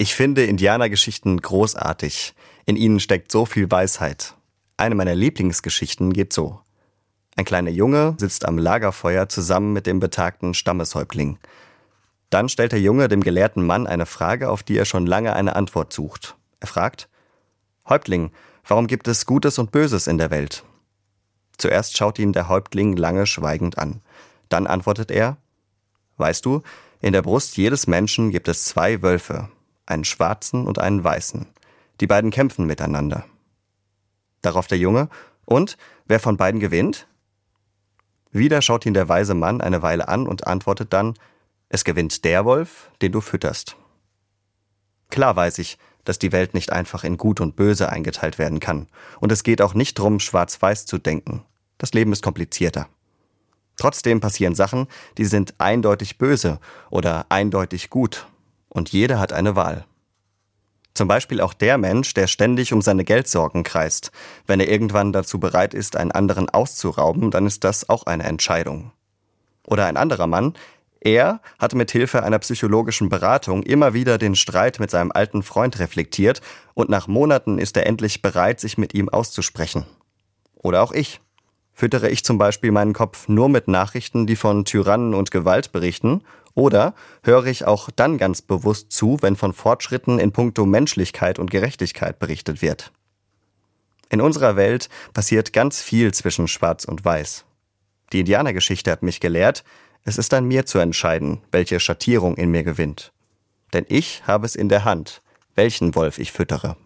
Ich finde Indianergeschichten großartig. In ihnen steckt so viel Weisheit. Eine meiner Lieblingsgeschichten geht so. Ein kleiner Junge sitzt am Lagerfeuer zusammen mit dem betagten Stammeshäuptling. Dann stellt der Junge dem gelehrten Mann eine Frage, auf die er schon lange eine Antwort sucht. Er fragt, Häuptling, warum gibt es Gutes und Böses in der Welt? Zuerst schaut ihn der Häuptling lange schweigend an. Dann antwortet er, Weißt du, in der Brust jedes Menschen gibt es zwei Wölfe, einen schwarzen und einen weißen. Die beiden kämpfen miteinander. Darauf der Junge, und wer von beiden gewinnt? Wieder schaut ihn der weise Mann eine Weile an und antwortet dann, es gewinnt der Wolf, den du fütterst. Klar weiß ich, dass die Welt nicht einfach in Gut und Böse eingeteilt werden kann. Und es geht auch nicht darum, schwarz-weiß zu denken. Das Leben ist komplizierter. Trotzdem passieren Sachen, die sind eindeutig böse oder eindeutig gut und jeder hat eine Wahl. Zum Beispiel auch der Mensch, der ständig um seine Geldsorgen kreist. Wenn er irgendwann dazu bereit ist, einen anderen auszurauben, dann ist das auch eine Entscheidung. Oder ein anderer Mann, er hat mit Hilfe einer psychologischen Beratung immer wieder den Streit mit seinem alten Freund reflektiert und nach Monaten ist er endlich bereit, sich mit ihm auszusprechen. Oder auch ich. Füttere ich zum Beispiel meinen Kopf nur mit Nachrichten, die von Tyrannen und Gewalt berichten, oder höre ich auch dann ganz bewusst zu, wenn von Fortschritten in puncto Menschlichkeit und Gerechtigkeit berichtet wird. In unserer Welt passiert ganz viel zwischen Schwarz und Weiß. Die Indianergeschichte hat mich gelehrt, es ist an mir zu entscheiden, welche Schattierung in mir gewinnt. Denn ich habe es in der Hand, welchen Wolf ich füttere.